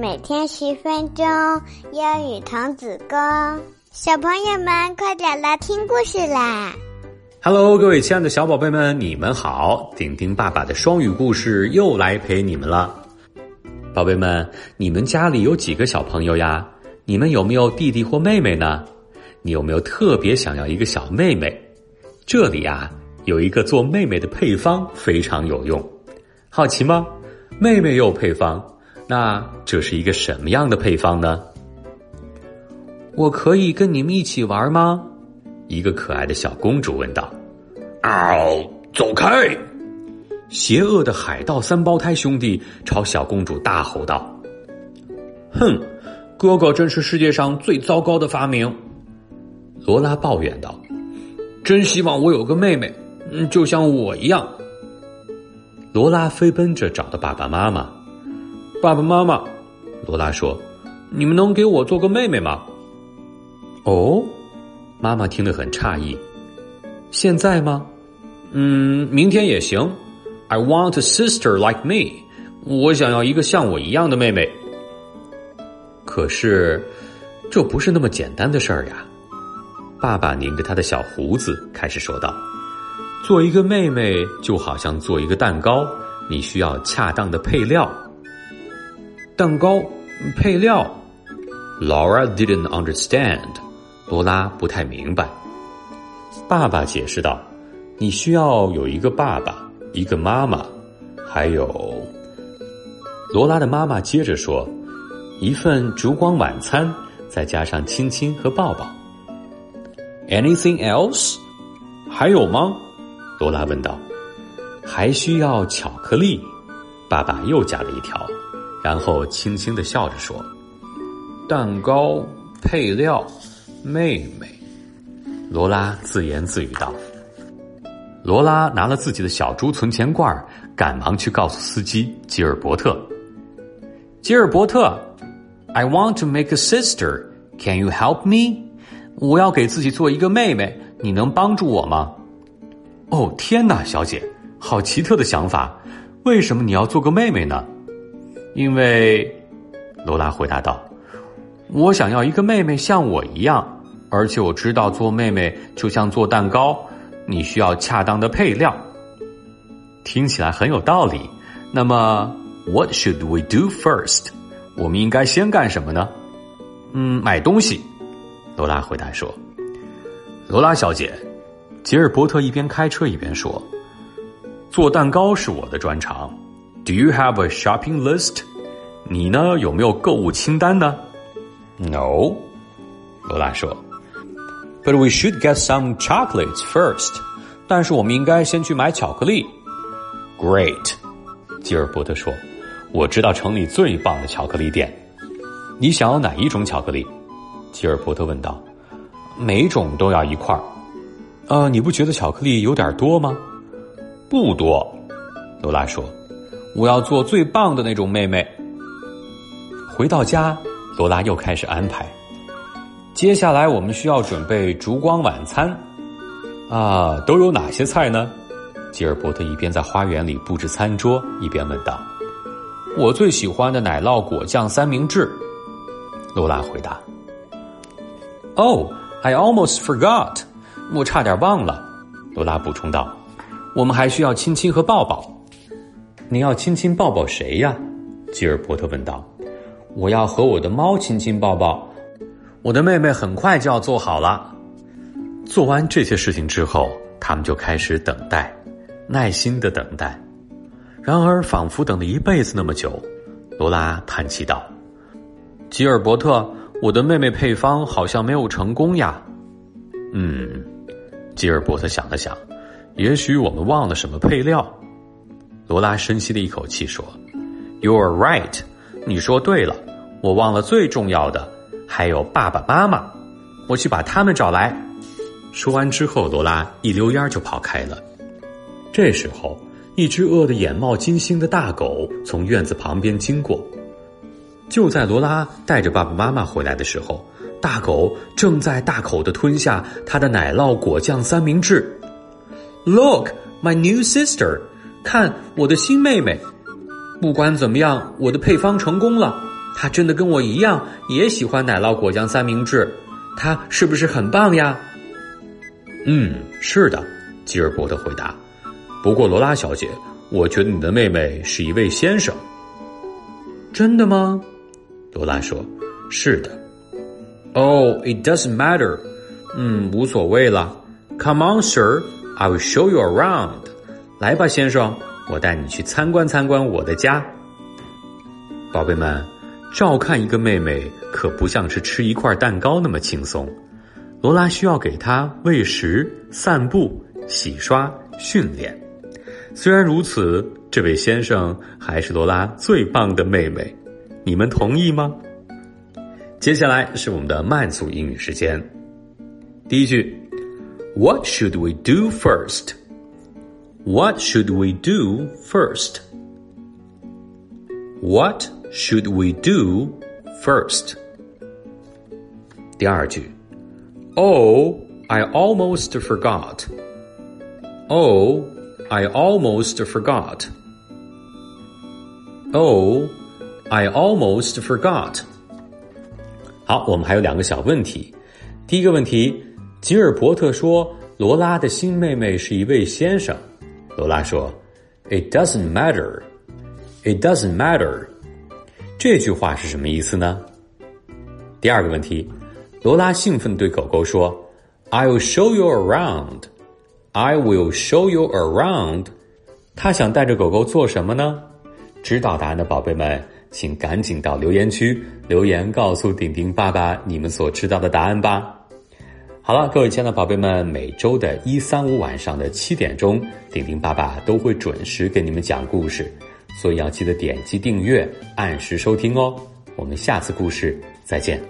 每天十分钟，英语童子功。小朋友们，快点来听故事啦！Hello，各位亲爱的小宝贝们，你们好！丁丁爸爸的双语故事又来陪你们了。宝贝们，你们家里有几个小朋友呀？你们有没有弟弟或妹妹呢？你有没有特别想要一个小妹妹？这里啊，有一个做妹妹的配方，非常有用。好奇吗？妹妹有配方，那这是一个什么样的配方呢？我可以跟你们一起玩吗？一个可爱的小公主问道。嗷！走开！邪恶的海盗三胞胎兄弟朝小公主大吼道：“哼，哥哥真是世界上最糟糕的发明。”罗拉抱怨道：“真希望我有个妹妹，嗯，就像我一样。”罗拉飞奔着找到爸爸妈妈。爸爸妈妈，罗拉说：“你们能给我做个妹妹吗？”哦，妈妈听得很诧异。现在吗？嗯，明天也行。I want a sister like me。我想要一个像我一样的妹妹。可是，这不是那么简单的事儿呀。爸爸拧着他的小胡子，开始说道：“做一个妹妹就好像做一个蛋糕，你需要恰当的配料。蛋糕配料。” Laura didn't understand。罗拉不太明白。爸爸解释道：“你需要有一个爸爸。”一个妈妈，还有罗拉的妈妈接着说：“一份烛光晚餐，再加上亲亲和抱抱。” Anything else？还有吗？罗拉问道。还需要巧克力。爸爸又加了一条，然后轻轻的笑着说：“蛋糕配料，妹妹。”罗拉自言自语道。罗拉拿了自己的小猪存钱罐，赶忙去告诉司机吉尔伯特。吉尔伯特，I want to make a sister. Can you help me? 我要给自己做一个妹妹，你能帮助我吗？哦，天哪，小姐，好奇特的想法！为什么你要做个妹妹呢？因为，罗拉回答道：“我想要一个妹妹像我一样，而且我知道做妹妹就像做蛋糕。”你需要恰当的配料，听起来很有道理。那么，What should we do first？我们应该先干什么呢？嗯，买东西。罗拉回答说：“罗拉小姐，吉尔伯特一边开车一边说，做蛋糕是我的专长。Do you have a shopping list？你呢，有没有购物清单呢？No，罗拉说。But we should get some chocolates first. 但是我们应该先去买巧克力。Great，吉尔伯特说：“我知道城里最棒的巧克力店。你想要哪一种巧克力？”吉尔伯特问道。“每种都要一块儿。”“呃，你不觉得巧克力有点多吗？”“不多。”罗拉说。“我要做最棒的那种妹妹。”回到家，罗拉又开始安排。接下来我们需要准备烛光晚餐，啊，都有哪些菜呢？吉尔伯特一边在花园里布置餐桌，一边问道。我最喜欢的奶酪果酱三明治，罗拉回答。Oh, I almost forgot，我差点忘了。罗拉补充道。我们还需要亲亲和抱抱。你要亲亲抱抱谁呀？吉尔伯特问道。我要和我的猫亲亲抱抱。我的妹妹很快就要做好了。做完这些事情之后，他们就开始等待，耐心的等待。然而，仿佛等了一辈子那么久，罗拉叹气道：“吉尔伯特，我的妹妹配方好像没有成功呀。”嗯，吉尔伯特想了想，也许我们忘了什么配料。罗拉深吸了一口气说：“You are right，你说对了，我忘了最重要的。”还有爸爸妈妈，我去把他们找来。说完之后，罗拉一溜烟就跑开了。这时候，一只饿得眼冒金星的大狗从院子旁边经过。就在罗拉带着爸爸妈妈回来的时候，大狗正在大口的吞下它的奶酪果酱三明治。Look, my new sister！看我的新妹妹。不管怎么样，我的配方成功了。他真的跟我一样也喜欢奶酪果酱三明治，他是不是很棒呀？嗯，是的，吉尔伯特回答。不过罗拉小姐，我觉得你的妹妹是一位先生。真的吗？罗拉说：“是的。” Oh, it doesn't matter. 嗯，无所谓了。Come on, sir, I will show you around. 来吧，先生，我带你去参观参观我的家。宝贝们，照看一个妹妹可不像是吃一块蛋糕那么轻松。罗拉需要给她喂食、散步、洗刷、训练。虽然如此，这位先生还是罗拉最棒的妹妹。你们同意吗？接下来是我们的慢速英语时间。第一句，What should we do first? What should we do first? What should we do first? 第二句，Oh, I almost forgot. Oh, I almost forgot. Oh, I almost forgot. 好，我们还有两个小问题。第一个问题，吉尔伯特说罗拉的新妹妹是一位先生。罗拉说：“It doesn't matter. It doesn't matter.” 这句话是什么意思呢？第二个问题，罗拉兴奋对狗狗说：“I will show you around. I will show you around.” 他想带着狗狗做什么呢？知道答案的宝贝们。请赶紧到留言区留言，告诉顶顶爸爸你们所知道的答案吧。好了，各位亲爱的宝贝们，每周的一三五晚上的七点钟，顶顶爸爸都会准时给你们讲故事，所以要记得点击订阅，按时收听哦。我们下次故事再见。